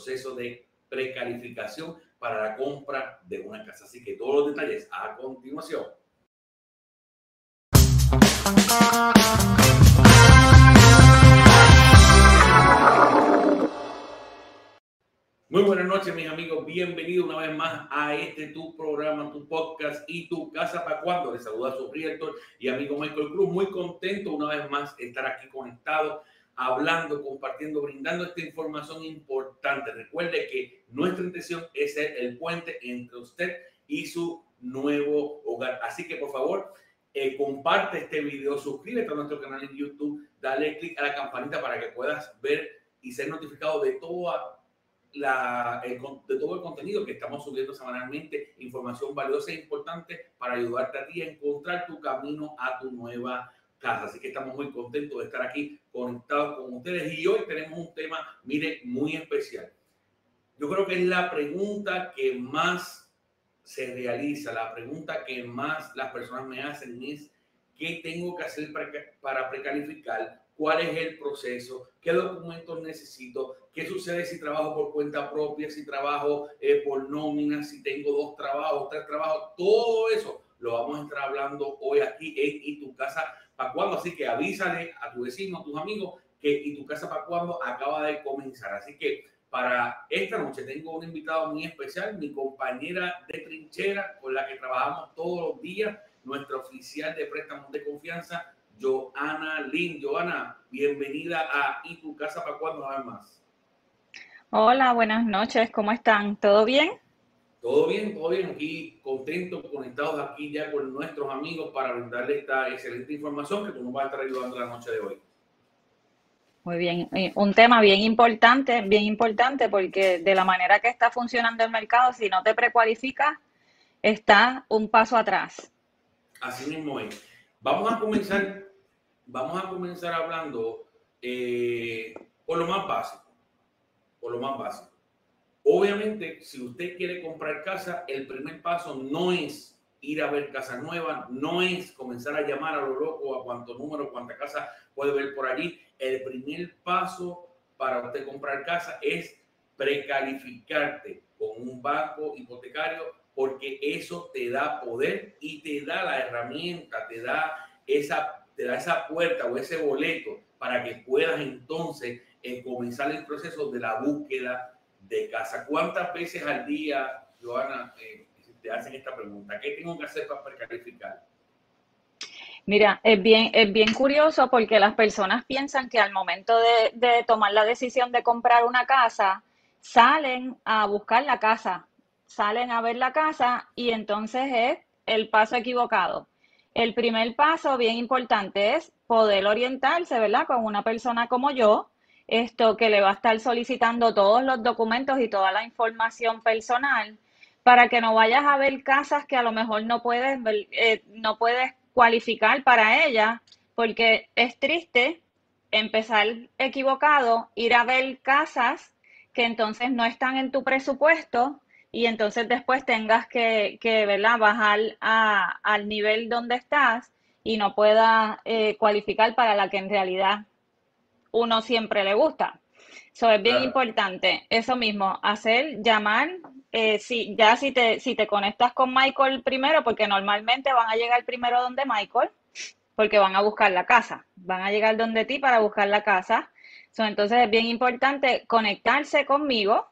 proceso de precalificación para la compra de una casa. Así que todos los detalles a continuación. Muy buenas noches, mis amigos. Bienvenidos una vez más a este tu programa, tu podcast y tu casa para cuando. Les saluda su realtor y amigo Michael Cruz. Muy contento una vez más estar aquí conectado, hablando, compartiendo, brindando esta información importante. Recuerde que nuestra intención es ser el puente entre usted y su nuevo hogar. Así que por favor, eh, comparte este video, suscríbete a nuestro canal en YouTube, dale click a la campanita para que puedas ver y ser notificado de toda la, de todo el contenido que estamos subiendo semanalmente, información valiosa e importante para ayudarte a ti a encontrar tu camino a tu nueva casa. Así que estamos muy contentos de estar aquí conectados con ustedes y hoy tenemos un tema, mire, muy especial. Yo creo que es la pregunta que más se realiza, la pregunta que más las personas me hacen es, ¿qué tengo que hacer para, precalificar? ¿Cuál es el proceso? ¿Qué documentos necesito? ¿Qué sucede si trabajo por cuenta propia? Si trabajo eh, por nómina, si tengo dos trabajos, tres trabajos, todo eso lo vamos a estar hablando hoy aquí en Y tu casa para cuando. Así que avísale a tu vecino, a tus amigos que Y tu casa para cuando acaba de comenzar. Así que para esta noche tengo un invitado muy especial, mi compañera de trinchera con la que trabajamos todos los días, nuestra oficial de préstamos de confianza, Joana Lin. Joana, bienvenida a Y tu casa para cuando una vez más. Hola, buenas noches, ¿cómo están? ¿Todo bien? Todo bien, todo bien. Aquí contentos, conectados aquí ya con nuestros amigos para brindarle esta excelente información que tú nos vas a estar ayudando la noche de hoy. Muy bien, un tema bien importante, bien importante porque de la manera que está funcionando el mercado, si no te precualificas, está un paso atrás. Así mismo es. Vamos a comenzar, vamos a comenzar hablando eh, por lo más básico, por lo más básico. Obviamente, si usted quiere comprar casa, el primer paso no es ir a ver casa nueva, no es comenzar a llamar a lo loco a cuánto número, cuánta casa puede ver por allí. El primer paso para usted comprar casa es precalificarte con un banco hipotecario porque eso te da poder y te da la herramienta, te da esa, te da esa puerta o ese boleto para que puedas entonces eh, comenzar el proceso de la búsqueda de casa. ¿Cuántas veces al día, Joana, eh, te hacen esta pregunta? ¿Qué tengo que hacer para precalificar? Mira, es bien, es bien curioso porque las personas piensan que al momento de, de tomar la decisión de comprar una casa, salen a buscar la casa, salen a ver la casa y entonces es el paso equivocado. El primer paso, bien importante, es poder orientarse, ¿verdad? Con una persona como yo, esto que le va a estar solicitando todos los documentos y toda la información personal para que no vayas a ver casas que a lo mejor no puedes, eh, no puedes cualificar para ella, porque es triste empezar equivocado, ir a ver casas que entonces no están en tu presupuesto y entonces después tengas que, que bajar al nivel donde estás y no puedas eh, cualificar para la que en realidad uno siempre le gusta. Eso es bien importante. Eso mismo, hacer, llamar, eh, si, ya si te, si te conectas con Michael primero, porque normalmente van a llegar primero donde Michael, porque van a buscar la casa. Van a llegar donde ti para buscar la casa. entonces es bien importante conectarse conmigo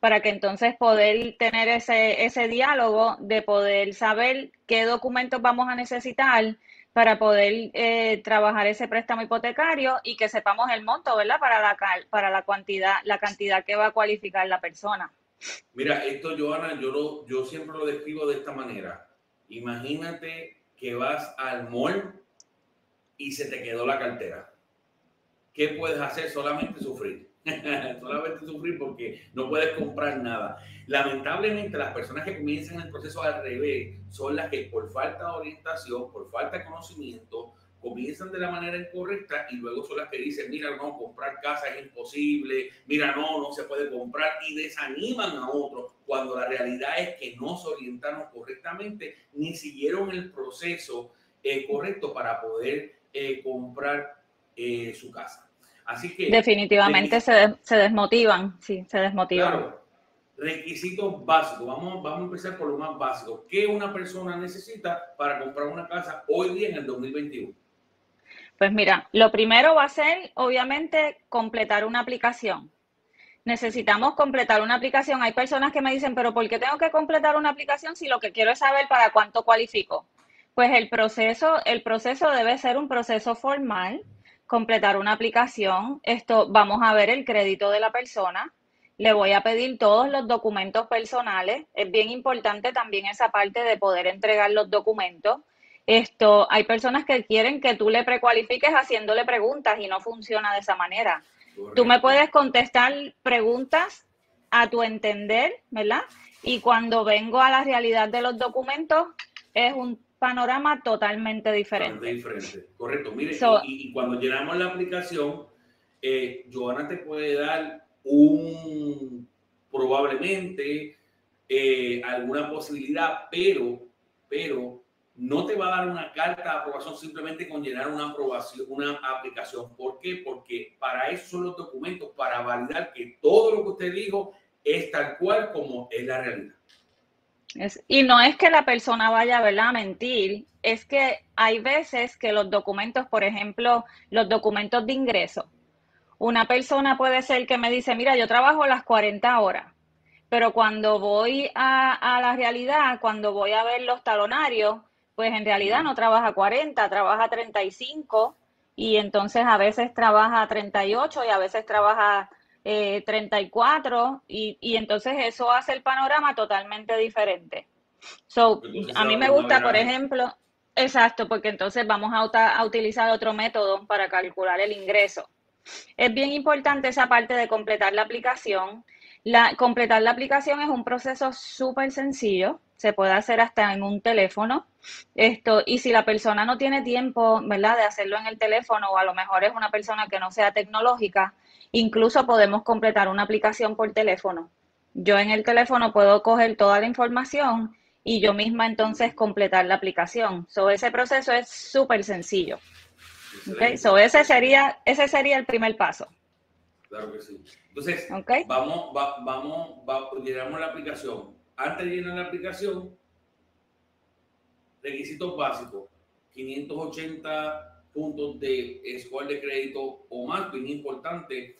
para que entonces poder tener ese, ese diálogo de poder saber qué documentos vamos a necesitar para poder eh, trabajar ese préstamo hipotecario y que sepamos el monto, ¿verdad? Para la, para la cantidad, la cantidad que va a cualificar la persona. Mira, esto, Joana, yo, lo, yo siempre lo describo de esta manera. Imagínate que vas al mall y se te quedó la cartera. ¿Qué puedes hacer? Solamente sufrir. solamente sufrir porque no puedes comprar nada. Lamentablemente las personas que comienzan el proceso al revés son las que por falta de orientación, por falta de conocimiento, comienzan de la manera incorrecta y luego son las que dicen, mira, no, comprar casa es imposible, mira, no, no se puede comprar y desaniman a otros cuando la realidad es que no se orientaron correctamente ni siguieron el proceso eh, correcto para poder eh, comprar eh, su casa. Así que... Definitivamente se, se, desmotivan, sí, se desmotivan. Claro, requisitos básicos. Vamos, vamos a empezar por lo más básico. ¿Qué una persona necesita para comprar una casa hoy día en el 2021? Pues mira, lo primero va a ser, obviamente, completar una aplicación. Necesitamos completar una aplicación. Hay personas que me dicen, pero ¿por qué tengo que completar una aplicación si lo que quiero es saber para cuánto cualifico? Pues el proceso, el proceso debe ser un proceso formal, completar una aplicación. Esto, vamos a ver el crédito de la persona. Le voy a pedir todos los documentos personales. Es bien importante también esa parte de poder entregar los documentos. Esto, hay personas que quieren que tú le precualifiques haciéndole preguntas y no funciona de esa manera. Tú me puedes contestar preguntas a tu entender, ¿verdad? Y cuando vengo a la realidad de los documentos, es un panorama totalmente diferente. diferente, correcto. Mire, y, cuando llenamos la aplicación, eh, Joana te puede dar un, probablemente, eh, alguna posibilidad, pero, pero no te va a dar una carta de aprobación simplemente con llenar una aprobación, una aplicación. ¿Por qué? Porque para eso son los documentos, para validar que todo lo que usted dijo es tal cual como es la realidad. Y no es que la persona vaya a mentir, es que hay veces que los documentos, por ejemplo, los documentos de ingreso, una persona puede ser que me dice, mira, yo trabajo las 40 horas, pero cuando voy a, a la realidad, cuando voy a ver los talonarios, pues en realidad no trabaja 40, trabaja 35 y entonces a veces trabaja 38 y a veces trabaja 34 eh, y, entonces eso hace el panorama totalmente diferente. So, a mí me gusta, por ejemplo, exacto, porque entonces vamos a, a utilizar otro método para calcular el ingreso. Es bien importante esa parte de completar la aplicación. La, completar la aplicación es un proceso súper sencillo se puede hacer hasta en un teléfono. Esto, y si la persona no tiene tiempo, ¿verdad?, de hacerlo en el teléfono, o a lo mejor es una persona que no sea tecnológica, incluso podemos completar una aplicación por teléfono. Yo en el teléfono puedo coger toda la información y yo misma entonces completar la aplicación. So, ese proceso es súper sencillo. Okay? So, ese sería, ese sería el primer paso. Claro que sí. Entonces, vamos, vamos, vamos, llenamos la aplicación antes de llenar la aplicación, requisitos básicos, 580 puntos de score de crédito o más, bien importante,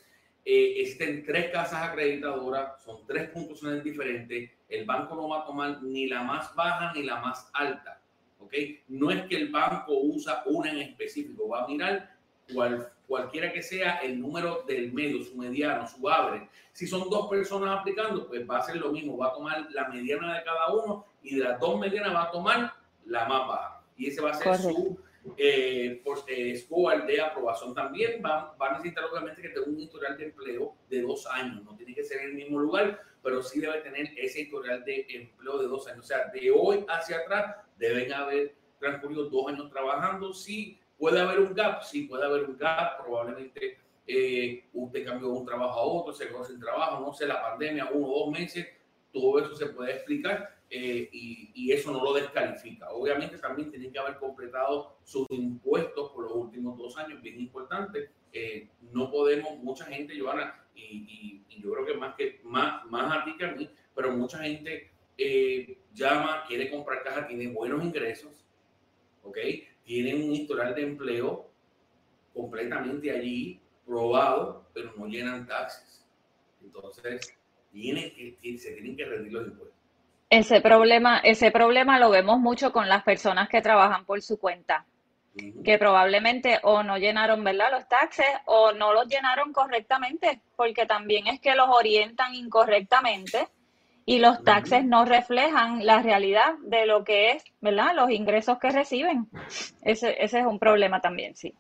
eh, estén tres casas acreditadoras, son tres puntos diferentes, el banco no va a tomar ni la más baja ni la más alta, ¿ok? No es que el banco usa una en específico, va a mirar cuál cualquiera que sea el número del medio, su mediano, su abre. Si son dos personas aplicando, pues va a ser lo mismo, va a tomar la mediana de cada uno y de las dos medianas va a tomar la más baja. Y ese va a ser su eh, eh, score de aprobación. También va, va, a necesitar obviamente que tenga un historial de empleo de dos años, no tiene que ser en el mismo lugar, pero sí debe tener ese historial de empleo de dos años. O sea, de hoy hacia atrás deben haber transcurrido dos años trabajando. Si ¿Puede haber un gap? Sí, puede haber un gap. Probablemente eh, usted cambió de un trabajo a otro, se quedó sin trabajo, no sé, la pandemia, uno o dos meses. Todo eso se puede explicar eh, y, eso no lo descalifica. Obviamente también tiene que haber completado sus impuestos por los últimos dos años, bien importante. Eh, no podemos, mucha gente, Joana, y, y, yo creo que más, que más, más a ti que a mí, pero mucha gente llama, quiere comprar caja, tiene buenos ingresos, ¿ok? tienen un historial de empleo completamente allí probado, pero no llenan taxes. Entonces, tiene se tienen que rendir los impuestos. Ese problema, ese problema lo vemos mucho con las personas que trabajan por su cuenta, que probablemente o no llenaron ¿verdad? los taxes o no los llenaron correctamente, porque también es que los orientan incorrectamente y los taxes no reflejan la realidad de lo que es, ¿verdad? Los ingresos que reciben. Ese, ese es un problema también, sí.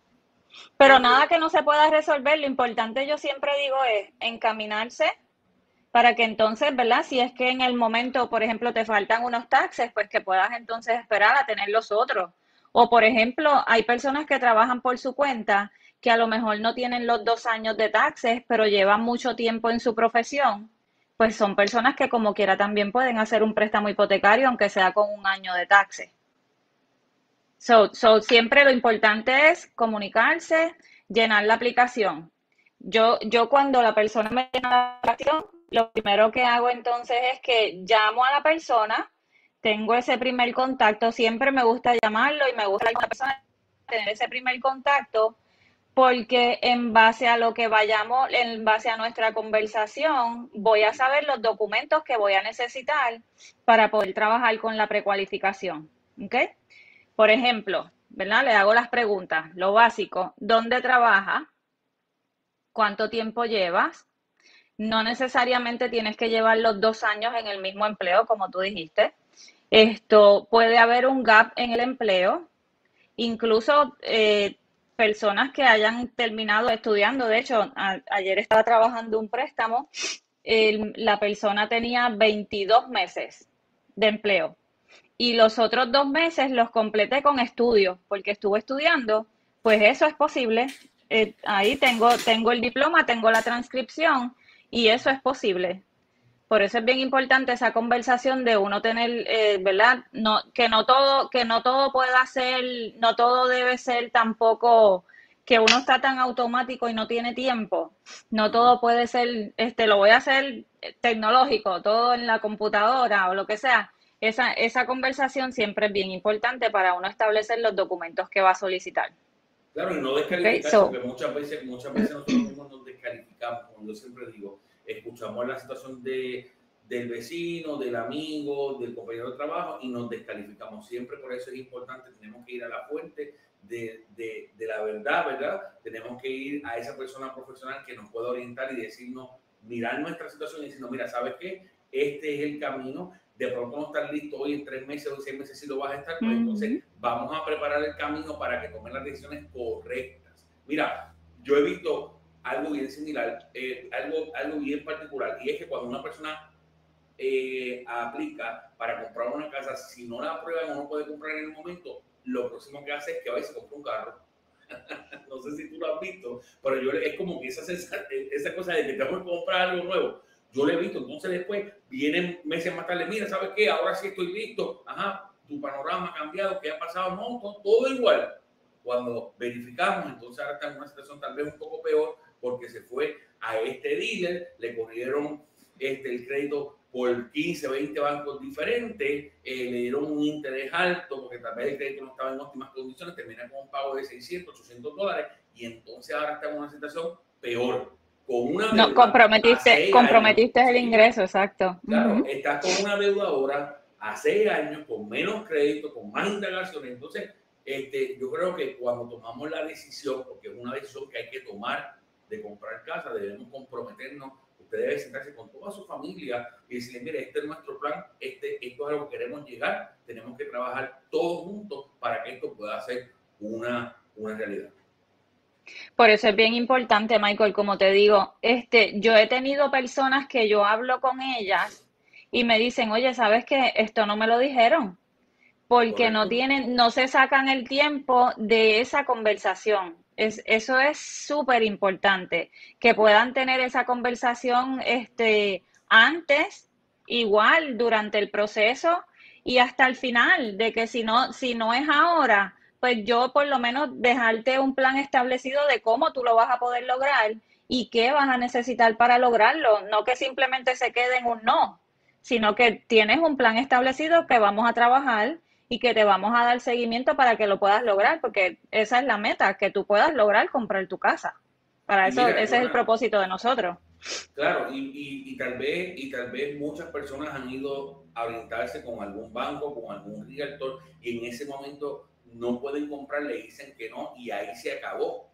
Pero nada que no se pueda resolver, lo importante yo siempre digo es encaminarse para que entonces, ¿verdad? Si es que en el momento, por ejemplo, te faltan unos taxes, pues que puedas entonces esperar a tener los otros. O, por ejemplo, hay personas que trabajan por su cuenta que a lo mejor no tienen los dos años de taxes, pero llevan mucho tiempo en su profesión pues son personas que como quiera también pueden hacer un préstamo hipotecario, aunque sea con un año de taxe. So, so, siempre lo importante es comunicarse, llenar la aplicación. Yo, yo cuando la persona me da la aplicación, lo primero que hago entonces es que llamo a la persona, tengo ese primer contacto, siempre me gusta llamarlo y me gusta persona tener ese primer contacto porque en base a lo que vayamos, en base a nuestra conversación, voy a saber los documentos que voy a necesitar para poder trabajar con la precualificación. ¿Ok? Por ejemplo, ¿verdad? Le hago las preguntas, lo básico, ¿dónde trabaja? ¿Cuánto tiempo llevas? No necesariamente tienes que llevar los dos años en el mismo empleo, como tú dijiste. Esto puede haber un gap en el empleo. Incluso eh, personas que hayan terminado estudiando, de hecho, ayer estaba trabajando un préstamo, la persona tenía 22 meses de empleo y los otros dos meses los completé con estudios, porque estuve estudiando, pues eso es posible. Eh, ahí tengo, tengo el diploma, tengo la transcripción y eso es posible. Por eso es bien importante esa conversación de uno tener, eh, ¿verdad? No, que no todo, que no todo pueda ser, no todo debe ser tampoco que uno está tan automático y no tiene tiempo. No todo puede ser, este, lo voy a hacer tecnológico, todo en la computadora o lo que sea. Esa, esa conversación siempre es bien importante para uno establecer los documentos que va a solicitar. Claro, y no descalificar, porque muchas veces, muchas veces nosotros mismos nos descalificamos, como yo siempre digo escuchamos la situación de, del vecino, del amigo, del compañero de trabajo y nos descalificamos. Siempre por eso es importante, tenemos que ir a la fuente de, de, de, la verdad, ¿verdad? Tenemos que ir a esa persona profesional que nos pueda orientar y decirnos, mirar nuestra situación y decirnos, mira, ¿sabes qué? Este es el camino. De pronto no estar listo hoy en tres meses o seis meses si lo vas a estar, pues entonces vamos a preparar el camino para que tomen las decisiones correctas. Mira, yo he visto algo bien similar, eh, algo, algo bien particular, y es que cuando una persona eh, aplica para comprar una casa, si no la aprueban o no puede comprar en el momento, lo próximo que hace es que va y se compra un carro. no sé si tú lo has visto, pero yo es como que esa, esa cosa de que tengo que comprar algo nuevo. Yo lo he visto, entonces después vienen meses más tarde, mira, ¿sabes qué? Ahora sí estoy listo, ajá, tu panorama ha cambiado, ¿qué ha pasado? No, todo, todo igual. Cuando verificamos, entonces ahora está en una situación tal vez un poco peor, porque se fue a este dealer, le corrieron este, el crédito por 15, 20 bancos diferentes, eh, le dieron un interés alto porque tal vez el crédito no estaba en óptimas condiciones, termina con un pago de 600, 800 dólares y entonces ahora está en una situación peor. Con una no, comprometiste, comprometiste el ingreso, exacto. Claro, está con una deuda ahora a seis años, con menos crédito, con más indagaciones. Entonces, este, yo creo que cuando tomamos la decisión, porque es una decisión que hay que tomar de comprar casa, debemos comprometernos. Usted debe sentarse con toda su familia y decirle, mire, este es nuestro plan, este, esto es a lo que queremos llegar, tenemos que trabajar todos juntos para que esto pueda ser una, una realidad. Por eso es bien importante, Michael, como te digo, este, yo he tenido personas que yo hablo con ellas y me dicen, oye, ¿sabes qué? Esto no me lo dijeron porque no tienen, no se sacan el tiempo de esa conversación. Es, eso es súper importante, que puedan tener esa conversación este, antes, igual, durante el proceso y hasta el final, de que si no, si no es ahora, pues yo por lo menos dejarte un plan establecido de cómo tú lo vas a poder lograr y qué vas a necesitar para lograrlo, no que simplemente se quede en un no, sino que tienes un plan establecido que vamos a trabajar y que te vamos a dar seguimiento para que lo puedas lograr, porque esa es la meta, que tú puedas lograr comprar tu casa. Para eso, ese es el propósito de nosotros. Claro, y, y, tal vez, y tal vez muchas personas han ido a orientarse con algún banco, con algún director, y en ese momento no pueden comprar, le dicen que no, y ahí se acabó.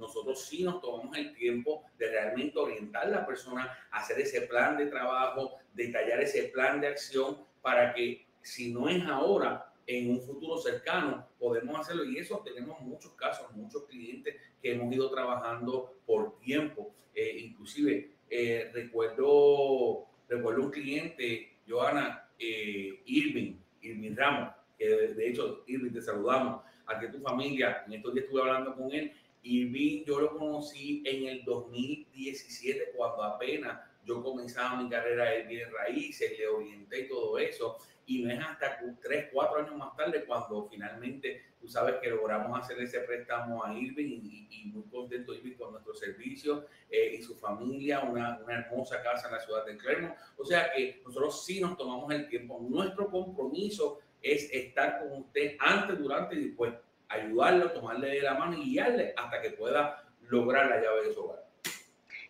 Nosotros sí nos tomamos el tiempo de realmente orientar a la persona, hacer ese plan de trabajo, detallar ese plan de acción para que si no es ahora, en un futuro cercano podemos hacerlo y eso tenemos muchos casos, muchos clientes que hemos ido trabajando por tiempo. Eh, inclusive eh, recuerdo, recuerdo un cliente, Joana eh, Irving, Irving Ramos, que de, hecho Irving te saludamos, a que tu familia, en estos días estuve hablando con él, Irving yo lo conocí en el 2017 cuando apenas yo comenzaba mi carrera de bien raíces, le orienté todo eso y no es hasta tres, cuatro años más tarde cuando finalmente tú sabes que logramos hacer ese préstamo a Irving y, muy contento Irving con nuestro servicio eh, y su familia, una, una, hermosa casa en la ciudad de Clermont. O sea que nosotros sí nos tomamos el tiempo. Nuestro compromiso es estar con usted antes, durante y después, ayudarlo, tomarle de la mano y guiarle hasta que pueda lograr la llave de su hogar.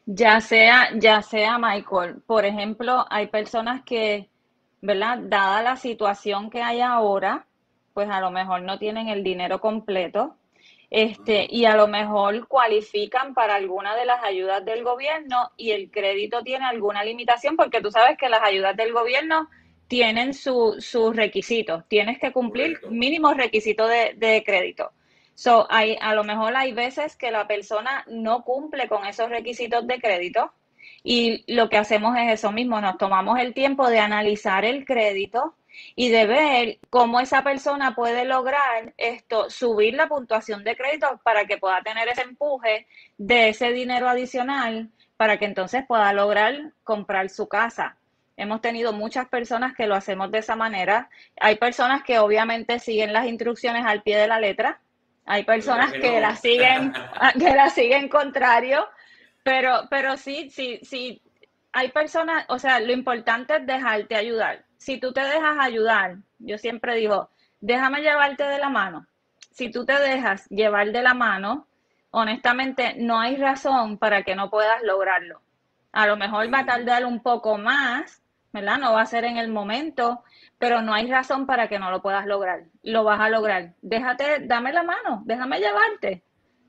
Ya sea, ya sea, Michael, por ejemplo, hay personas que ¿verdad? Dada la situación que hay ahora, pues a lo mejor no tienen el dinero completo, este, y a lo mejor cualifican para alguna de las ayudas del gobierno y el crédito tiene alguna limitación, porque tú sabes que las ayudas del gobierno tienen sus requisitos, tienes que cumplir mínimos requisitos de, de crédito. So, hay, a lo mejor hay veces que la persona no cumple con esos requisitos de crédito y lo que hacemos es eso mismo, nos tomamos el tiempo de analizar el crédito y de ver cómo esa persona puede lograr esto, subir la puntuación de crédito para que pueda tener ese empuje de ese dinero adicional para que entonces pueda lograr comprar su casa. Hemos tenido muchas personas que lo hacemos de esa manera. Hay personas que obviamente siguen las instrucciones al pie de la letra. Hay personas que, las siguen, que las siguen contrario pero, pero sí, sí, sí, hay personas, o sea, lo importante es dejarte ayudar. Si tú te dejas ayudar, yo siempre digo, déjame llevarte de la mano. Si tú te dejas llevar de la mano, honestamente no hay razón para que no puedas lograrlo. A lo mejor va a tardar un poco más, ¿verdad? No va a ser en el momento, pero no hay razón para que no lo puedas lograr. Lo vas a lograr. Déjate, dame la mano, déjame llevarte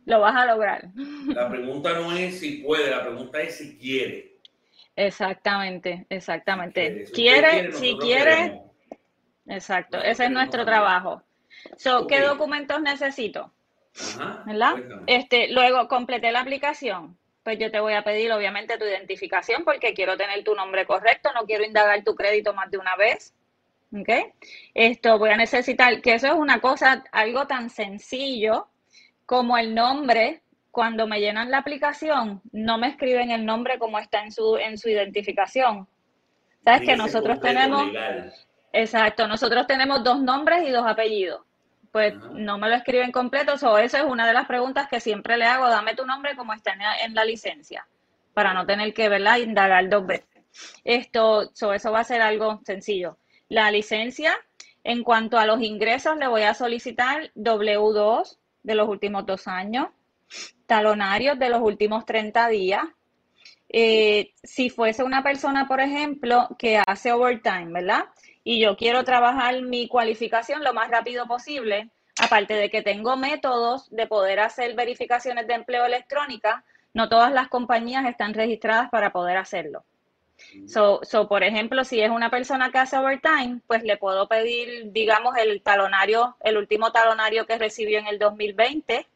lo vas a lograr. La pregunta no es si puede, la pregunta es si quiere. Exactamente, exactamente. quiere, si quiere. Exacto, ese es nuestro trabajo. So, ¿Qué documentos necesito? ¿Verdad? Este, luego completé la aplicación. Pues yo te voy a pedir, obviamente, tu identificación porque quiero tener tu nombre correcto, no quiero indagar tu crédito más de una vez. ¿Ok? Esto voy a necesitar, que eso es una cosa, algo tan sencillo como el nombre, cuando me llenan la aplicación, no me escriben el nombre como está en su, en su identificación. Sabes que nosotros tenemos... Exacto, nosotros tenemos dos nombres y dos apellidos. Pues no me lo escriben completo, so, eso es una de las preguntas que siempre le hago, dame tu nombre como está en la, licencia, para no tener que verla indagar dos veces. Esto, eso va a ser algo sencillo. La licencia, en cuanto a los ingresos, le voy a solicitar W2, de los últimos dos años, talonarios de los últimos 30 días. Eh, si fuese una persona, por ejemplo, que hace overtime, ¿verdad? Y yo quiero trabajar mi cualificación lo más rápido posible, aparte de que tengo métodos de poder hacer verificaciones de empleo electrónica, no todas las compañías están registradas para poder hacerlo. So, so, por ejemplo, si es una persona que hace overtime, pues le puedo pedir, digamos, el talonario, el último talonario que recibió en el 2020,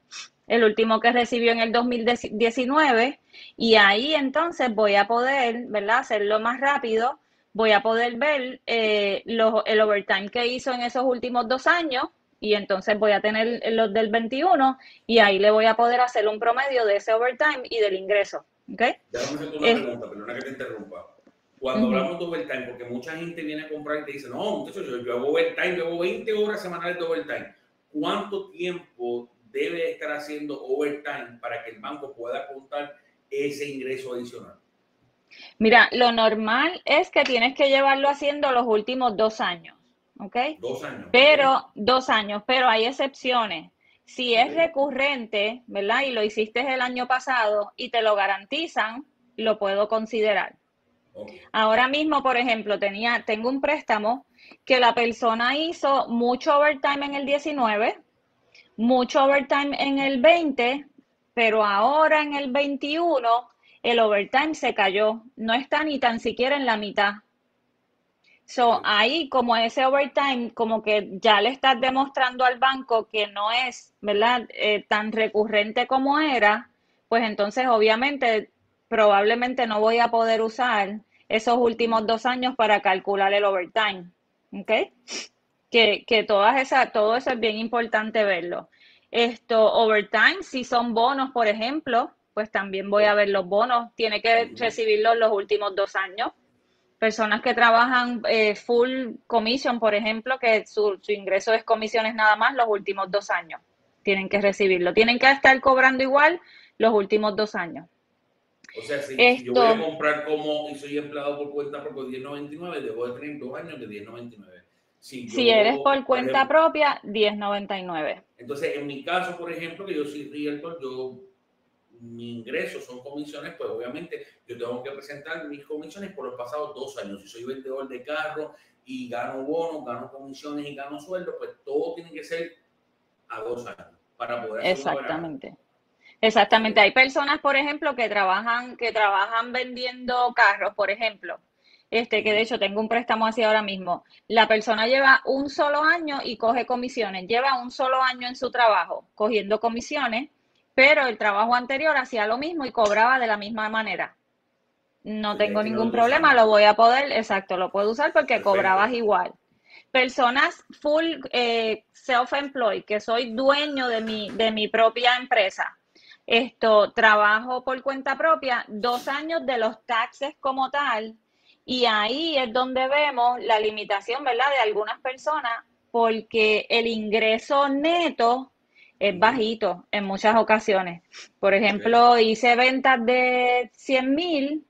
el último que recibió en el 2019, y ahí entonces voy a poder, ¿verdad?, hacerlo más rápido, voy a poder ver eh, el overtime que hizo en esos últimos dos años, y entonces voy a tener los del 21, y ahí le voy a poder hacer un promedio de ese overtime y del ingreso. ¿ok? Ya vamos a hacer una pregunta, perdona que te interrumpa cuando hablamos de overtime, porque mucha gente viene a comprar y te dice, no, muchachos, yo, yo hago overtime, yo hago 20 horas semanales de overtime. ¿Cuánto tiempo debe estar haciendo overtime para que el banco pueda contar ese ingreso adicional? Mira, lo normal es que tienes que llevarlo haciendo los últimos dos años, ¿ok? Dos años. Pero, dos años, pero hay excepciones. Si es recurrente, ¿verdad? Y lo hiciste el año pasado y te lo garantizan, lo puedo considerar. Ahora mismo, por ejemplo, tenía, tengo un préstamo que la persona hizo mucho overtime en el 19, mucho overtime en el 20, pero ahora en el 21 el overtime se cayó, no está ni tan siquiera en la mitad. So, ahí como ese overtime, como que ya le estás demostrando al banco que no es, ¿verdad? Eh, tan recurrente como era, pues entonces obviamente probablemente no voy a poder usar esos últimos dos años para calcular el overtime. ¿Ok? Que, que todas esas, todo eso es bien importante verlo. Esto, overtime, si son bonos, por ejemplo, pues también voy a ver los bonos. Tiene que recibirlos los últimos dos años. Personas que trabajan eh, full commission, por ejemplo, que su, su ingreso es comisiones nada más los últimos dos años. Tienen que recibirlo. Tienen que estar cobrando igual los últimos dos años. O sea, si yo voy a comprar como y soy empleado por cuenta propia 1099, debo de tener dos años de 1099. Si, si eres por cuenta propia, 1099. Entonces, en mi caso, por ejemplo, que yo soy realtor, yo mi ingreso son comisiones, pues obviamente yo tengo que presentar mis comisiones por los pasados dos años. Si soy vendedor de carro y gano bonos, gano comisiones y gano sueldo, pues todo tiene que ser a dos años para poder. Exactamente. Exactamente. Hay personas, por ejemplo, que trabajan, que trabajan vendiendo carros, por ejemplo. Este, que de hecho tengo un préstamo así ahora mismo. La persona lleva un solo año y coge comisiones. Lleva un solo año en su trabajo cogiendo comisiones, pero el trabajo anterior hacía lo mismo y cobraba de la misma manera. No tengo ningún problema, lo voy a poder, exacto, lo puedo usar porque cobrabas igual. Personas full eh, self-employed, que soy dueño de mi, de mi propia empresa esto, trabajo por cuenta propia, dos años de los taxes como tal, y ahí es donde vemos la limitación, ¿verdad?, de algunas personas, porque el ingreso neto es bajito en muchas ocasiones. Por ejemplo, hice ventas de 100 mil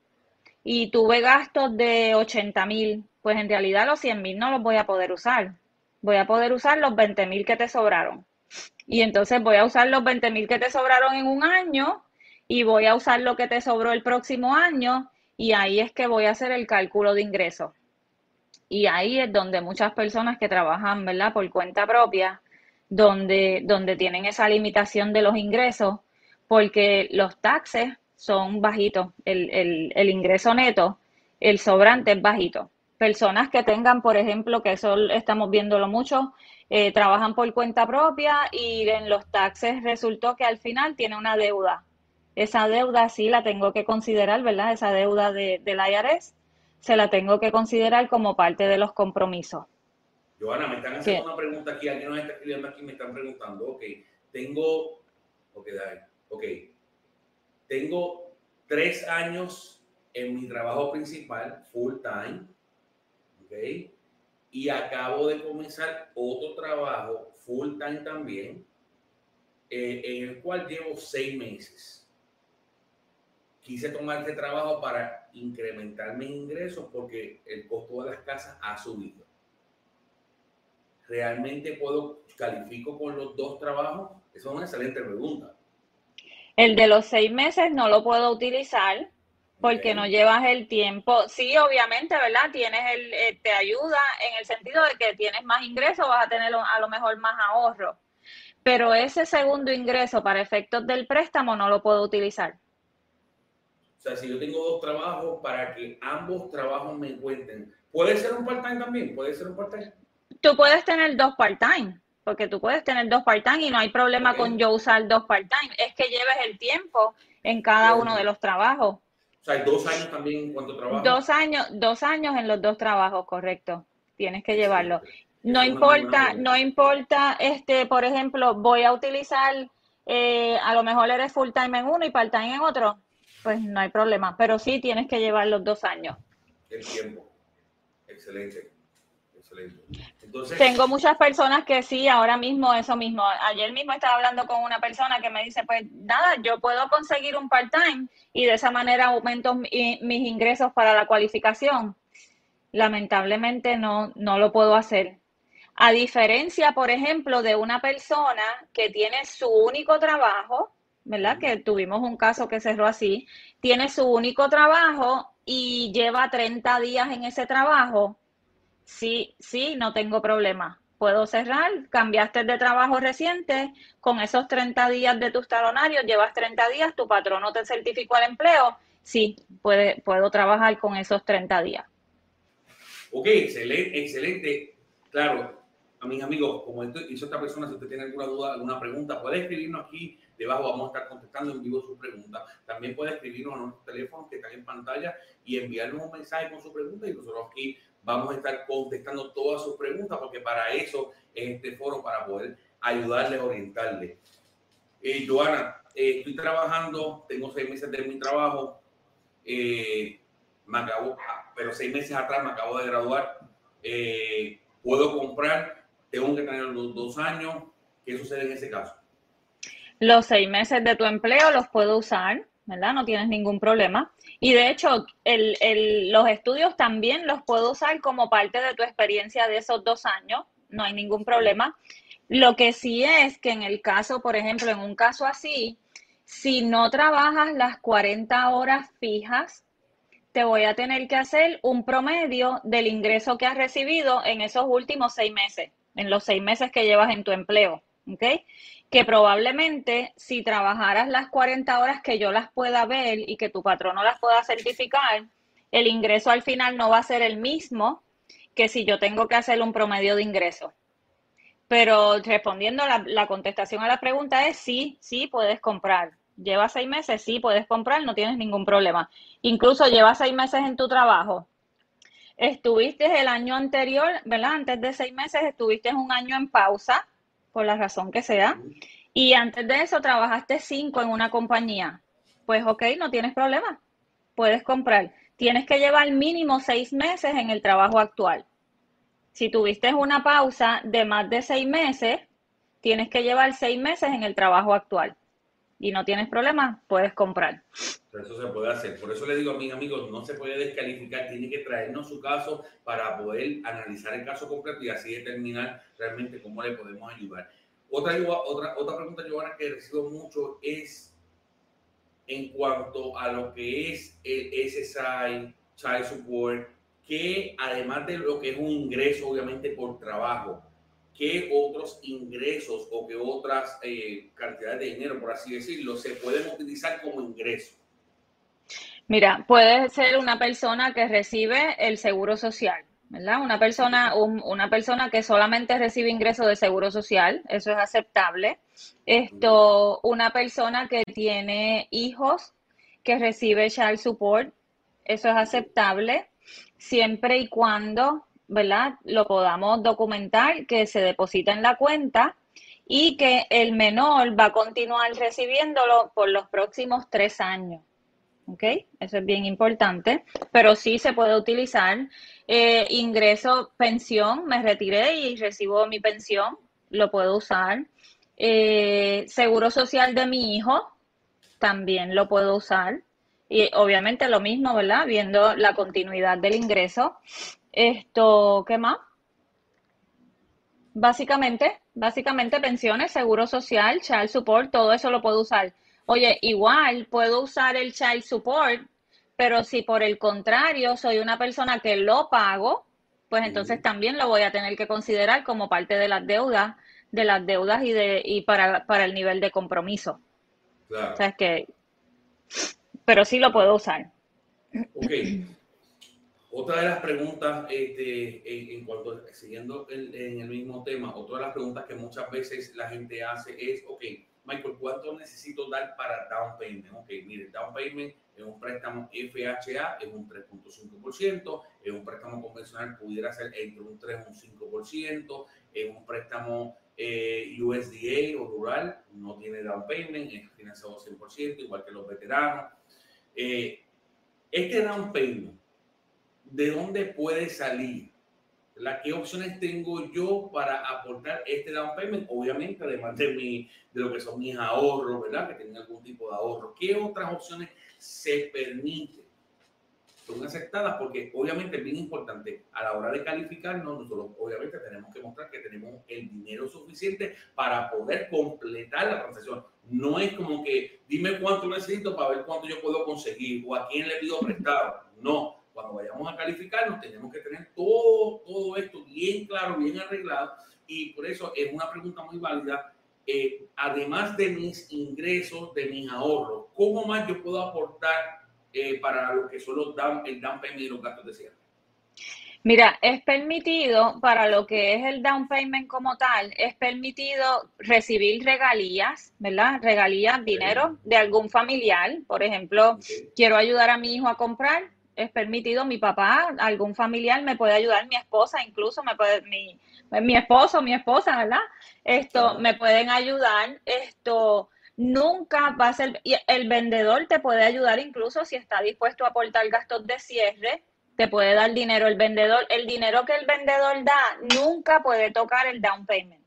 y tuve gastos de 80 mil. Pues en realidad los 100 mil no los voy a poder usar. Voy a poder usar los 20 mil que te sobraron. Y entonces voy a usar los 20 mil que te sobraron en un año y voy a usar lo que te sobró el próximo año y ahí es que voy a hacer el cálculo de ingresos. Y ahí es donde muchas personas que trabajan, ¿verdad? Por cuenta propia, donde, donde tienen esa limitación de los ingresos, porque los taxes son bajitos, el, el, ingreso neto, el sobrante es bajito. Personas que tengan, por ejemplo, que eso estamos viéndolo mucho, eh, trabajan por cuenta propia y en los taxes resultó que al final tiene una deuda. Esa deuda sí la tengo que considerar, ¿verdad? Esa deuda de, del IRS se la tengo que considerar como parte de los compromisos. Joana, me están haciendo una pregunta aquí, alguien nos está escribiendo aquí, me están preguntando, ok, tengo, ok, ok, tengo tres años en mi trabajo principal, full time, ok, y acabo de comenzar otro trabajo full time también, eh, en el cual llevo seis meses. Quise tomar este trabajo para incrementar mis ingresos porque el costo de las casas ha subido. ¿Realmente puedo, califico con los dos trabajos? Esa es una excelente pregunta. El de los seis meses no lo puedo utilizar porque no llevas el tiempo. Sí, obviamente, ¿verdad? Tienes el, eh, te ayuda en el sentido de que tienes más ingresos, vas a tener a lo mejor más ahorro. Pero ese segundo ingreso para efectos del préstamo no lo puedo utilizar. O sea, si yo tengo dos trabajos, para que ambos trabajos me cuenten, ¿puede ser un part-time también? ¿Puede ser un part-time? Tú puedes tener dos part-time, porque tú puedes tener dos part-time y no hay problema con yo usar dos part-time. Es que lleves el tiempo en cada uno de los trabajos sea, dos años también en cuanto trabajo. Dos años, dos años en los dos trabajos, correcto. Tienes que llevarlo. No importa, no importa, este, por ejemplo, voy a utilizar, eh, a lo mejor eres full time en uno y part time en otro, pues no hay problema, pero sí tienes que llevar los dos años. El tiempo. Excelente. Tengo muchas personas que sí, ahora mismo eso mismo. Ayer mismo estaba hablando con una persona que me dice, pues nada, yo puedo conseguir un part-time y de esa manera aumento mis ingresos para la cualificación. Lamentablemente no, no lo puedo hacer. A diferencia, por ejemplo, de una persona que tiene su único trabajo, ¿verdad? Que tuvimos un caso que cerró así, tiene su único trabajo y lleva 30 días en ese trabajo sí, sí, no tengo problema. Puedo cerrar, cambiaste de trabajo reciente, con esos 30 días de tus talonarios, llevas 30 días, tu patrono te certificó el empleo, sí, puedo trabajar con esos 30 días. Ok, excelente, excelente. Claro, a mis amigos, como hizo esta persona, si usted tiene alguna duda, alguna pregunta, puede escribirnos aquí debajo, vamos a estar contestando en vivo su pregunta. También puede escribirnos a nuestros teléfonos que están en pantalla y enviarnos un mensaje con su pregunta y nosotros aquí vamos a estar contestando todas sus preguntas porque para eso es este foro, para poder ayudarles, orientarles. Eh, Joana, eh, estoy trabajando, tengo seis meses de mi trabajo, eh, me acabo, pero seis meses atrás me acabo de graduar. Eh, puedo comprar, tengo que tener los dos años. ¿Qué sucede en ese caso? Los seis meses de tu empleo los puedo usar, ¿verdad? No tienes ningún problema. Y de hecho, los estudios también los puedo usar como parte de tu experiencia de esos dos años. No hay ningún problema. Lo que sí es que en el caso, por ejemplo, en un caso así, si no trabajas las 40 horas fijas, te voy a tener que hacer un promedio del ingreso que has recibido en esos últimos seis meses, en los seis meses que llevas en tu empleo, ¿ok? Que probablemente si trabajaras las 40 horas que yo las pueda ver y que tu patrono las pueda certificar, el ingreso al final no va a ser el mismo que si yo tengo que hacer un promedio de ingreso. Pero respondiendo la, la contestación a la pregunta es sí, sí puedes comprar llevas seis meses, sí, puedes comprar, no tienes ningún problema. Incluso llevas seis meses en tu trabajo. Estuviste el año anterior, ¿verdad? Antes de seis meses estuviste un año en pausa, por la razón que sea, y antes de eso trabajaste cinco en una compañía. Pues ok, no tienes problema, puedes comprar. Tienes que llevar mínimo seis meses en el trabajo actual. Si tuviste una pausa de más de seis meses, tienes que llevar seis meses en el trabajo actual y no tienes problema, puedes comprar. Eso se puede hacer. Por eso le digo a mis amigos, no se puede descalificar, tiene que traernos su caso para poder analizar el caso completo y así determinar realmente cómo le podemos ayudar. Otra, otra, otra pregunta, Giovanna, que recibo mucho es en cuanto a lo que es el SSI, Child Support, que además de lo que es un ingreso, obviamente, por trabajo, qué otros ingresos o qué otras eh, cantidades de dinero, por así decirlo, se pueden utilizar como ingreso? Mira, puede ser una persona que recibe el seguro social, ¿verdad? Una persona, un, una persona que solamente recibe ingresos de seguro social, eso es aceptable. Esto, una persona que tiene hijos que recibe child support, eso es aceptable, siempre y cuando ¿verdad? Lo podamos documentar, que se deposita en la cuenta y que el menor va a continuar recibiéndolo por los próximos tres años. ¿Ok? Eso es bien importante, pero sí se puede utilizar. Eh, ingreso, pensión, me retiré y recibo mi pensión, lo puedo usar. Eh, seguro social de mi hijo, también lo puedo usar. Y obviamente lo mismo, ¿verdad? Viendo la continuidad del ingreso. Esto, ¿qué más? Básicamente, básicamente pensiones, seguro social, child support, todo eso lo puedo usar. Oye, igual puedo usar el child support, pero si por el contrario soy una persona que lo pago, pues entonces también lo voy a tener que considerar como parte de las deudas, de las deudas y de y para, para el nivel de compromiso. Claro. O sea, es que, pero sí lo puedo usar. Ok. Otra de las preguntas, este, en, cuanto, siguiendo en el mismo tema, otra de las preguntas que muchas veces la gente hace es, ok, Michael, ¿cuánto necesito dar para down payment? Ok, mire, down payment es un préstamo FHA, es un 3.5%, es un préstamo convencional, pudiera ser entre un 3 y un 5%, es un préstamo eh, USDA o rural, no tiene down payment, es financiado 100%, igual que los veteranos. Eh, este down payment, de dónde puede salir. ¿La, ¿Qué opciones tengo yo para aportar este down payment? Obviamente, además de, mi, de lo que son mis ahorros, ¿verdad? Que tienen algún tipo de ahorro. ¿Qué otras opciones se permiten? Son aceptadas porque obviamente es bien importante a la hora de calificarnos, nosotros obviamente tenemos que mostrar que tenemos el dinero suficiente para poder completar la transacción. No es como que dime cuánto necesito para ver cuánto yo puedo conseguir o a quién le pido prestado. No, cuando vayamos a calificarnos tenemos que tener todo, todo esto bien claro, bien arreglado y por eso es una pregunta muy válida. Eh, además de mis ingresos, de mis ahorros, ¿cómo más yo puedo aportar eh, para lo que son los down, el down payment y los gastos de cierre? Mira, es permitido para lo que es el down payment como tal, es permitido recibir regalías, ¿verdad? Regalías, dinero de algún familiar. Por ejemplo, quiero ayudar a mi hijo a comprar, es permitido, mi papá, algún familiar me puede ayudar, mi esposa incluso, me puede, mi, mi esposo, mi esposa, ¿verdad? Esto, me pueden ayudar, esto, nunca va a ser, y el vendedor te puede ayudar incluso si está dispuesto a aportar gastos de cierre, te puede dar dinero el vendedor. El dinero que el vendedor da nunca puede tocar el down payment.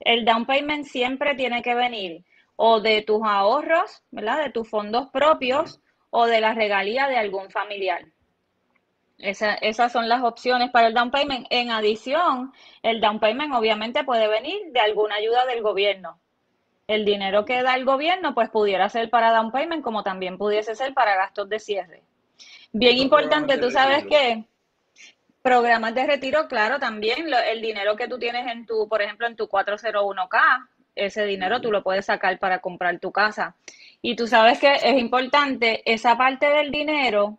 El down payment siempre tiene que venir o de tus ahorros, ¿verdad? De tus fondos propios o de la regalía de algún familiar. esas son las opciones para el down payment. En adición, el down payment obviamente puede venir de alguna ayuda del gobierno. El dinero que da el gobierno, pues pudiera ser para down payment, como también pudiese ser para gastos de cierre. Bien importante, tú sabes que programas de retiro, claro, también el dinero que tú tienes en tu, por ejemplo, en tu 401k, ese dinero tú lo puedes sacar para comprar tu casa. Y tú sabes que es importante esa parte del dinero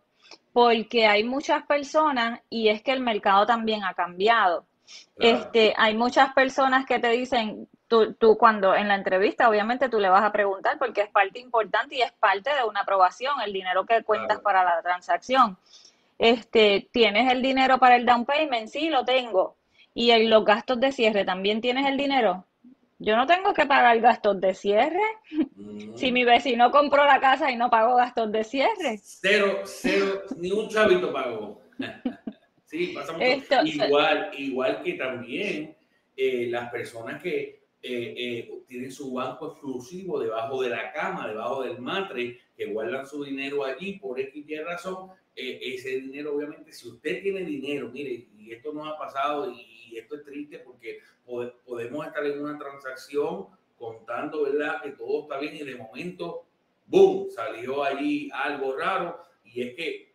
porque hay muchas personas y es que el mercado también ha cambiado. Este, hay muchas personas que te dicen, tú, tú, cuando en la entrevista obviamente tú le vas a preguntar porque es parte importante y es parte de una aprobación, el dinero que cuentas para la transacción. Este, ¿Tienes el dinero para el down payment? Sí, lo tengo. ¿Y en los gastos de cierre también tienes el dinero? Yo no tengo que pagar gastos de cierre. Si mi vecino compró la casa y no pagó gastos de cierre. Cero, cero, ni un chavito pagó. sí, pasa mucho. igual, igual que también eh, las personas que eh, eh, tienen su banco exclusivo debajo de la cama, debajo del matre, que guardan su dinero allí por X y razón, ese dinero, obviamente, si usted tiene dinero, mire, y esto no ha pasado y esto es triste porque podemos estar en una transacción contando, ¿verdad? Que todo está bien y de momento, ¡boom!, salió allí algo raro y es que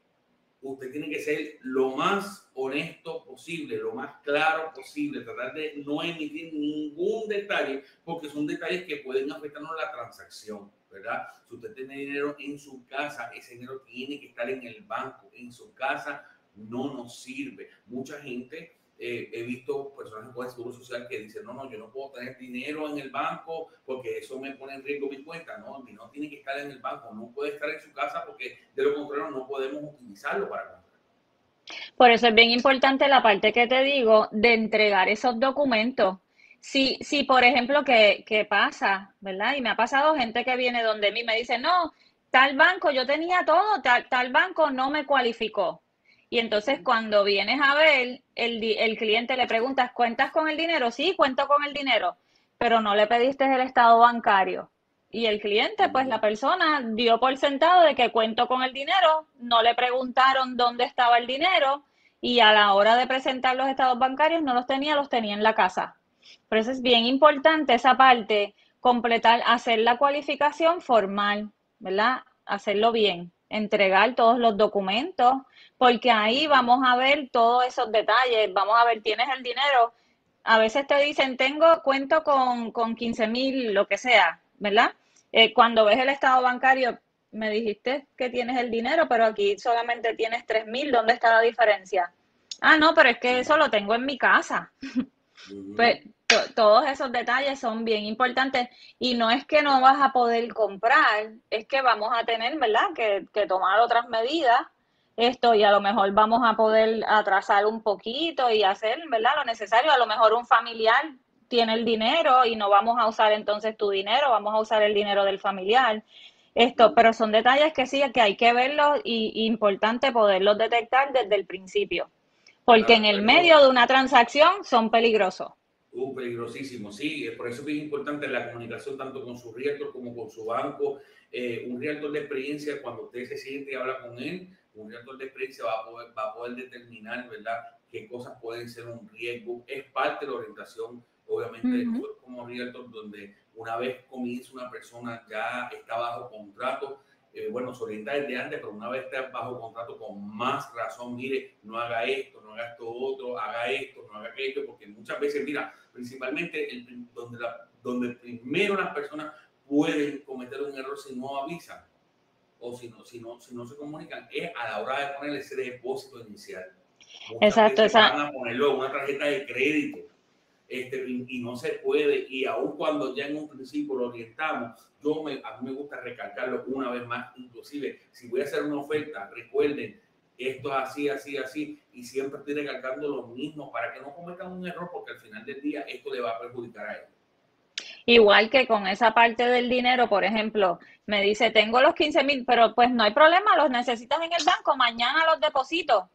usted tiene que ser lo más honesto posible, lo más claro posible, tratar de no emitir ningún detalle, porque son detalles que pueden afectarnos la transacción, ¿verdad? Si usted tiene dinero en su casa, ese dinero tiene que estar en el banco, en su casa no nos sirve. Mucha gente eh, he visto personas con seguro social que dicen, no, no, yo no puedo tener dinero en el banco porque eso me pone en riesgo mi cuenta. No, el dinero tiene que estar en el banco, no puede estar en su casa porque de lo contrario no podemos utilizarlo para comprar. Por eso es bien importante la parte que te digo de entregar esos documentos. Si, si por ejemplo, que, que pasa, ¿verdad? Y me ha pasado gente que viene donde mí me dice, no, tal banco, yo tenía todo, tal, tal banco no me cualificó y entonces cuando vienes a ver, el, el cliente le preguntas, ¿cuentas con el dinero? Sí, cuento con el dinero, pero no le pediste el estado bancario. Y el cliente, pues la persona dio por sentado de que cuento con el dinero, no le preguntaron dónde estaba el dinero y a la hora de presentar los estados bancarios no los tenía, los tenía en la casa. Por eso es bien importante esa parte, completar, hacer la cualificación formal, ¿verdad? Hacerlo bien, entregar todos los documentos, porque ahí vamos a ver todos esos detalles, vamos a ver, tienes el dinero, a veces te dicen, tengo, cuento con, con 15 mil, lo que sea, ¿verdad? Eh, cuando ves el estado bancario, me dijiste que tienes el dinero, pero aquí solamente tienes 3 mil, ¿dónde está la diferencia? Ah, no, pero es que eso lo tengo en mi casa. pues, todos esos detalles son bien importantes y no es que no vas a poder comprar, es que vamos a tener, ¿verdad?, que, que tomar otras medidas esto y a lo mejor vamos a poder atrasar un poquito y hacer, ¿verdad? Lo necesario. A lo mejor un familiar tiene el dinero y no vamos a usar entonces tu dinero, vamos a usar el dinero del familiar. Esto, pero son detalles que sí, que hay que verlos y, importante poderlos detectar desde el principio, porque en el medio de una transacción son peligrosos. Uh, peligrosísimo, sí, por eso es importante la comunicación tanto con su realtor como con su banco. Eh, un realtor de experiencia, cuando usted se siente y habla con él, un realtor de experiencia va a poder, va a poder determinar, ¿verdad?, qué cosas pueden ser un riesgo. Es parte de la orientación, obviamente, de nosotros como realtor, donde una vez comienza una persona ya está bajo contrato, eh, bueno, se orienta desde antes, pero una vez está bajo contrato con más razón, mire, no haga esto, no haga esto otro, haga esto, no haga aquello, porque muchas veces, mira, principalmente el, donde, la, donde primero las personas pueden cometer un error si no avisan o si no, si no, si no se comunican, es a la hora de poner ese depósito inicial. exacto, exacto. Van a ponerlo en una tarjeta de crédito. Este, y, no se puede, y aun cuando ya en un principio lo orientamos, yo me, a mí me gusta recalcarlo una vez más, inclusive si voy a hacer una oferta, recuerden, esto es así, así, así, y siempre estoy recalcando lo mismo para que no cometan un error, porque al final del día esto le va a perjudicar a ellos. Igual que con esa parte del dinero, por ejemplo, me dice, tengo los 15 mil, pero pues no hay problema, los necesitas en el banco, mañana los deposito.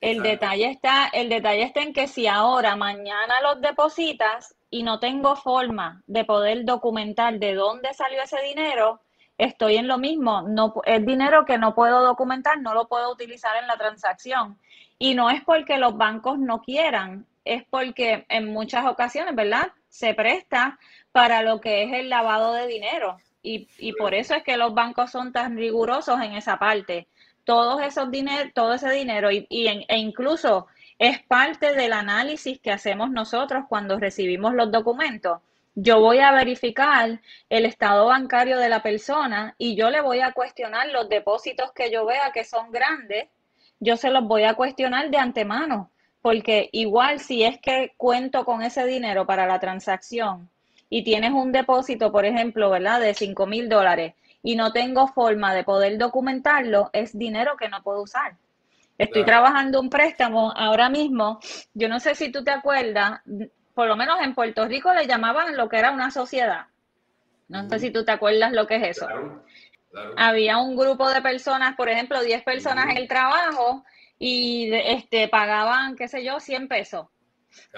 El detalle está, el detalle está en que si ahora, mañana los depositas y no tengo forma de poder documentar de dónde salió ese dinero, estoy en lo mismo. No, es dinero que no puedo documentar, no lo puedo utilizar en la transacción. Y no es porque los bancos no quieran, es porque en muchas ocasiones, ¿verdad? Se presta para lo que es el lavado de dinero. Y, y por eso es que los bancos son tan rigurosos en esa parte todos esos todo ese dinero y, e incluso es parte del análisis que hacemos nosotros cuando recibimos los documentos. Yo voy a verificar el estado bancario de la persona y yo le voy a cuestionar los depósitos que yo vea que son grandes, yo se los voy a cuestionar de antemano, porque igual si es que cuento con ese dinero para la transacción y tienes un depósito, por ejemplo, ¿verdad? De 5 mil dólares y no tengo forma de poder documentarlo, es dinero que no puedo usar. Estoy trabajando un préstamo ahora mismo. Yo no sé si tú te acuerdas, por lo menos en Puerto Rico le llamaban lo que era una sociedad. No sé si tú te acuerdas lo que es eso. Había un grupo de personas, por ejemplo, 10 personas en el trabajo y este pagaban, qué sé yo, 100 pesos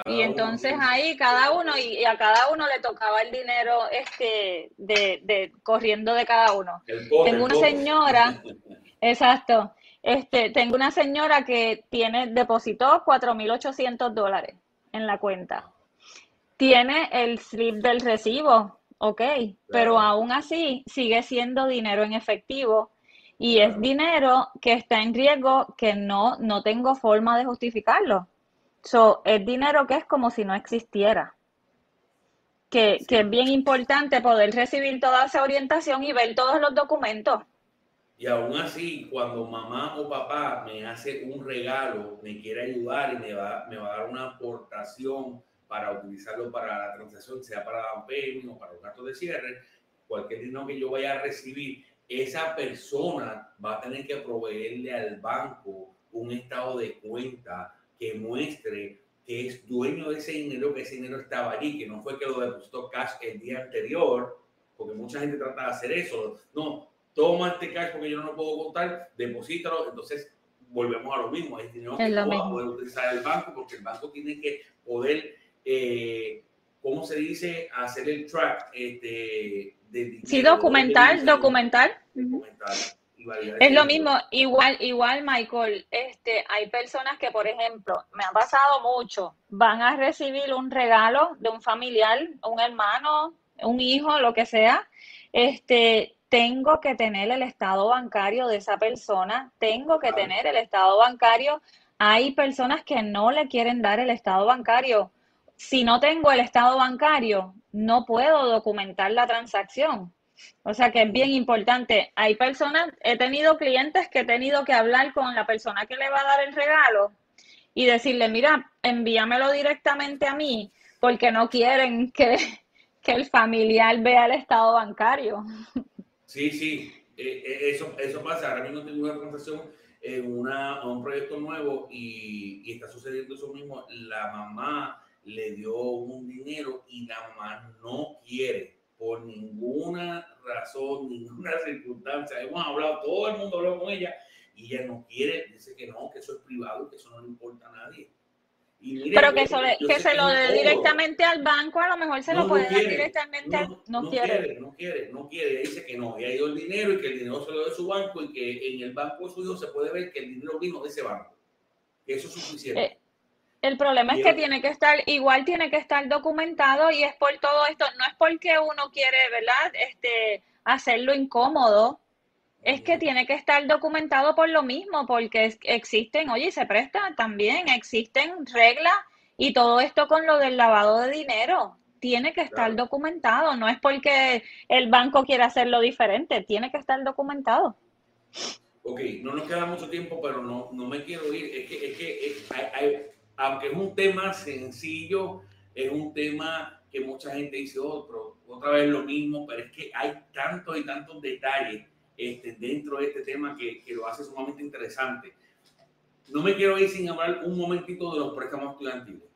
y entonces ahí cada uno, y, a cada uno le tocaba el dinero este de, corriendo de cada uno. tengo una señora, exacto, este, tengo una señora que tiene, depositó 4.800 dólares en la cuenta. Tiene el slip del recibo, ok, pero aún así sigue siendo dinero en efectivo y es dinero que está en riesgo que no, no tengo forma de justificarlo. So, es dinero que es como si no existiera. Que, que, es bien importante poder recibir toda esa orientación y ver todos los documentos. Y aún así, cuando mamá o papá me hace un regalo, me quiere ayudar y me va, me va a dar una aportación para utilizarlo para la transacción, sea para down payment o para los gastos de cierre, cualquier dinero que yo vaya a recibir, esa persona va a tener que proveerle al banco un estado de cuenta que muestre que es dueño de ese dinero, que ese dinero estaba allí, que no fue que lo depositó cash el día anterior, porque mucha gente trata de hacer eso. No, toma este cash porque yo no lo puedo contar, deposítalo, entonces volvemos a lo mismo. Dinero que no va a poder utilizar el banco porque el banco tiene que poder, eh, ¿cómo se dice? Hacer el track este, de Sí, documental, documental. documental. Es lo mismo, igual, igual, Michael, este, hay personas que, por ejemplo, me ha pasado mucho, van a recibir un regalo de un familiar, un hermano, un hijo, lo que sea, este, tengo que tener el estado bancario de esa persona, tengo que tener el estado bancario. Hay personas que no le quieren dar el estado bancario. Si no tengo el estado bancario, no puedo documentar la transacción. O sea que es bien importante. Hay personas, he tenido clientes que he tenido que hablar con la persona que le va a dar el regalo y decirle, mira, envíamelo directamente a mí porque no quieren que, el familiar vea el estado bancario. Sí, sí, eh, eh, eso, eso pasa. Ahora mismo tengo una transacción en una, un proyecto nuevo y, y está sucediendo eso mismo. La mamá le dio un dinero y la mamá no quiere por ninguna razón, ninguna circunstancia. Hemos hablado, todo el mundo habló con ella y ella no quiere, dice que no, que eso es privado, que eso no le importa a nadie. Pero que, que se lo dé directamente al banco, a lo mejor se lo puede dar directamente al... No, quiere. No quiere, no quiere. Dice que no, ella ha ido el dinero y que el dinero se lo de su banco y que en el banco de su hijo se puede ver que el dinero vino de ese banco. eso es suficiente. Eh, el problema es que tiene que estar, igual tiene que estar documentado y es por todo esto, no es porque uno quiere, ¿verdad? Este, hacerlo incómodo, es que tiene que estar documentado por lo mismo, porque existen, oye, se presta también, existen reglas y todo esto con lo del lavado de dinero, tiene que estar documentado, no es porque el banco quiera hacerlo diferente, tiene que estar documentado. Ok, no nos queda mucho tiempo, pero no, no me quiero ir, es que, es que hay aunque es un tema sencillo, es un tema que mucha gente dice, otro, oh, otra vez lo mismo, pero es que hay tantos y tantos detalles este, dentro de este tema que, que, lo hace sumamente interesante. No me quiero ir sin hablar un momentito de los préstamos estudiantiles.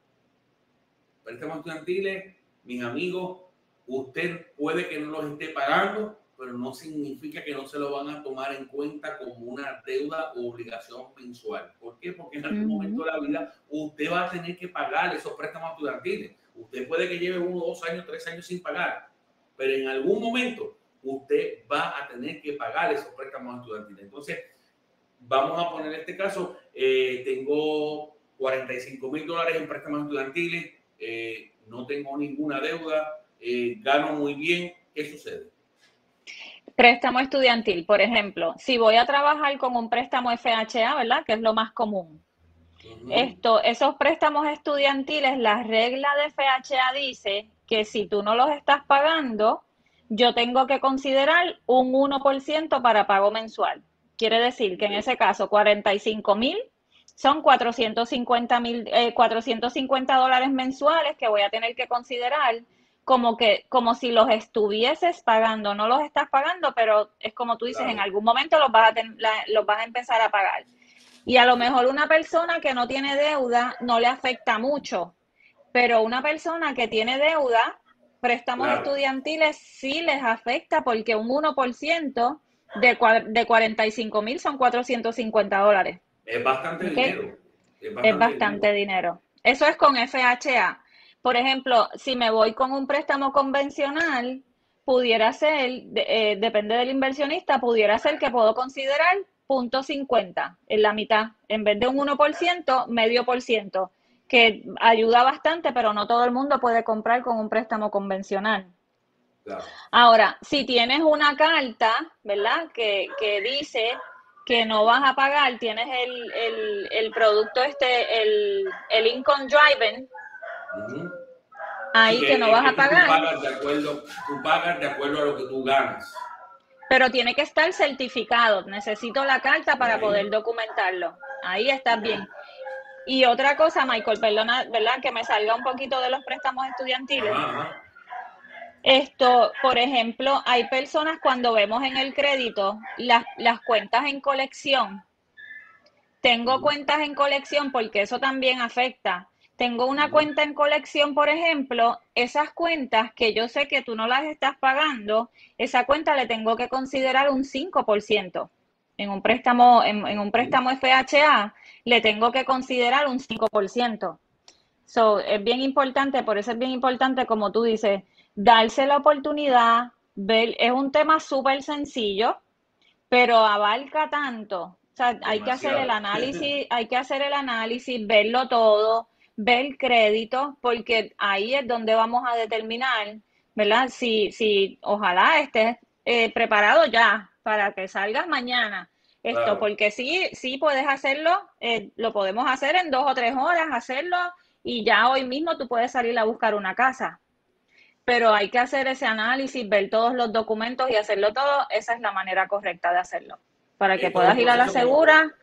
Préstamos estudiantiles, mis amigos, usted puede que no los esté pagando, pero no significa que no se lo van a tomar en cuenta como una deuda o obligación mensual. ¿Por qué? Porque en algún momento de la vida usted va a tener que pagar esos préstamos estudiantiles. Usted puede que lleve uno, dos años, tres años sin pagar, pero en algún momento usted va a tener que pagar esos préstamos estudiantiles. Entonces, vamos a poner este caso, eh, tengo 45 mil dólares en préstamos estudiantiles, eh, no tengo ninguna deuda, eh, gano muy bien, ¿qué sucede? Préstamo estudiantil, por ejemplo, si voy a trabajar con un préstamo FHA, ¿verdad? Que es lo más común. Esto, esos préstamos estudiantiles, la regla de FHA dice que si tú no los estás pagando, yo tengo que considerar un 1% para pago mensual. Quiere decir que en ese caso 45 mil son 450 mil, 450 eh, dólares mensuales que voy a tener que considerar como que, como si los estuvieses pagando. No los estás pagando, pero es como tú dices, en algún momento los vas, a los vas a empezar a pagar. Y a lo mejor una persona que no tiene deuda no le afecta mucho, pero una persona que tiene deuda, préstamos estudiantiles sí les afecta porque un 1% de, de 45 mil son 450 dólares. Es bastante dinero. Es bastante, dinero. Eso es con FHA. Por ejemplo, si me voy con un préstamo convencional, pudiera ser, eh, depende del inversionista, pudiera ser que puedo considerar punto .50 en la mitad, en vez de un 1%, medio por ciento, que ayuda bastante, pero no todo el mundo puede comprar con un préstamo convencional. Ahora, si tienes una carta, ¿verdad? Que, que, dice que no vas a pagar, tienes el, el, producto este, el, el income driving, ahí que, no vas a pagar. Tú pagas, de acuerdo, tú pagas de acuerdo a lo que tú ganas. Pero tiene que estar certificado. Necesito la carta para poder documentarlo. Ahí estás bien. Y otra cosa, Michael, perdona, ¿verdad? Que me salga un poquito de los préstamos estudiantiles. Esto, por ejemplo, hay personas cuando vemos en el crédito las, las cuentas en colección. Tengo cuentas en colección porque eso también afecta. Tengo una cuenta en colección, por ejemplo, esas cuentas que yo sé que tú no las estás pagando, esa cuenta le tengo que considerar un 5%. En un préstamo, en, en un préstamo FHA, le tengo que considerar un 5%. So, es bien importante, por eso es bien importante, como tú dices, darse la oportunidad, ver, es un tema súper sencillo, pero abarca tanto. O sea, hay que hacer el análisis, hay que hacer el análisis, verlo todo, ver crédito, porque ahí es donde vamos a determinar, ¿verdad? Si, si ojalá estés eh, preparado ya para que salgas mañana. Esto, porque sí, sí puedes hacerlo, eh, lo podemos hacer en dos o tres horas, hacerlo, y ya hoy mismo tú puedes salir a buscar una casa pero hay que hacer ese análisis, ver todos los documentos y hacerlo todo. Esa es la manera correcta de hacerlo. Para que puedas ir a la segura.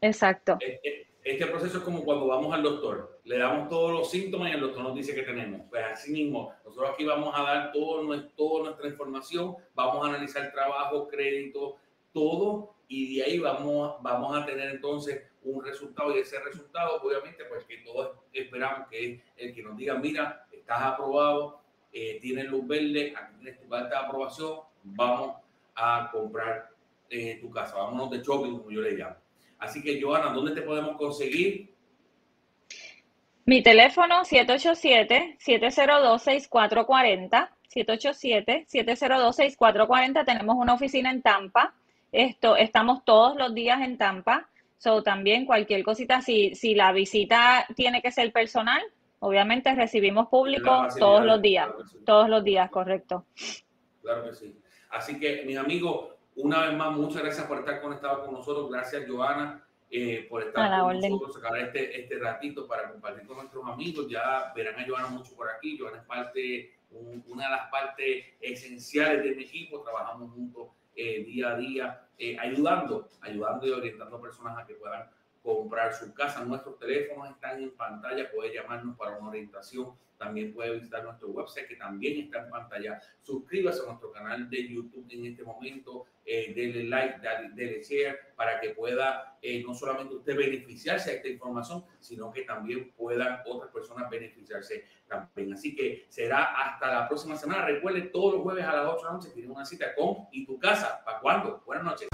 Exacto. E, e, este proceso es como cuando vamos al doctor. Le damos todos los síntomas y el doctor nos dice que tenemos. Pues así mismo, nosotros aquí vamos a dar todo, toda nuestra información, vamos a analizar trabajo, crédito, todo, y de ahí vamos, vamos a tener entonces un resultado y ese resultado, obviamente, pues que todos esperamos que es el que nos diga, mira, estás aprobado, eh, tienes luz verde, tienes tu carta de aprobación, vamos a comprar eh, tu casa, vámonos de shopping, como yo le llamo. Así que, Joana, ¿dónde te podemos conseguir? Mi teléfono 787-702-6440. 787-702-6440. Tenemos una oficina en Tampa. Esto, estamos todos los días en Tampa. So, también cualquier cosita, si, si la visita tiene que ser personal, Obviamente recibimos público todos los días, todos los días, correcto. Claro que sí. Así que, mis amigos, una vez más, muchas gracias por estar conectados con nosotros. Gracias, Joana, eh, por estar con nosotros, sacar este, este ratito para compartir con nuestros amigos. Ya verán a Joana mucho por aquí. Joana es parte, una de las partes esenciales de mi equipo. Trabajamos juntos eh, día a día, eh, ayudando, ayudando y orientando a personas a que puedan comprar su casa. Nuestros teléfonos están en pantalla, puede llamarnos para una orientación. También puede visitar nuestro website que también está en pantalla. Suscríbase a nuestro canal de YouTube en este momento. Eh, denle like, dale, share para que pueda eh, no solamente usted beneficiarse de esta información, sino que también puedan otras personas beneficiarse también. Así que será hasta la próxima semana. Recuerde, todos los jueves a las 8 de la noche tiene una cita con ¿Y tu casa? ¿Para cuándo? Buenas noches.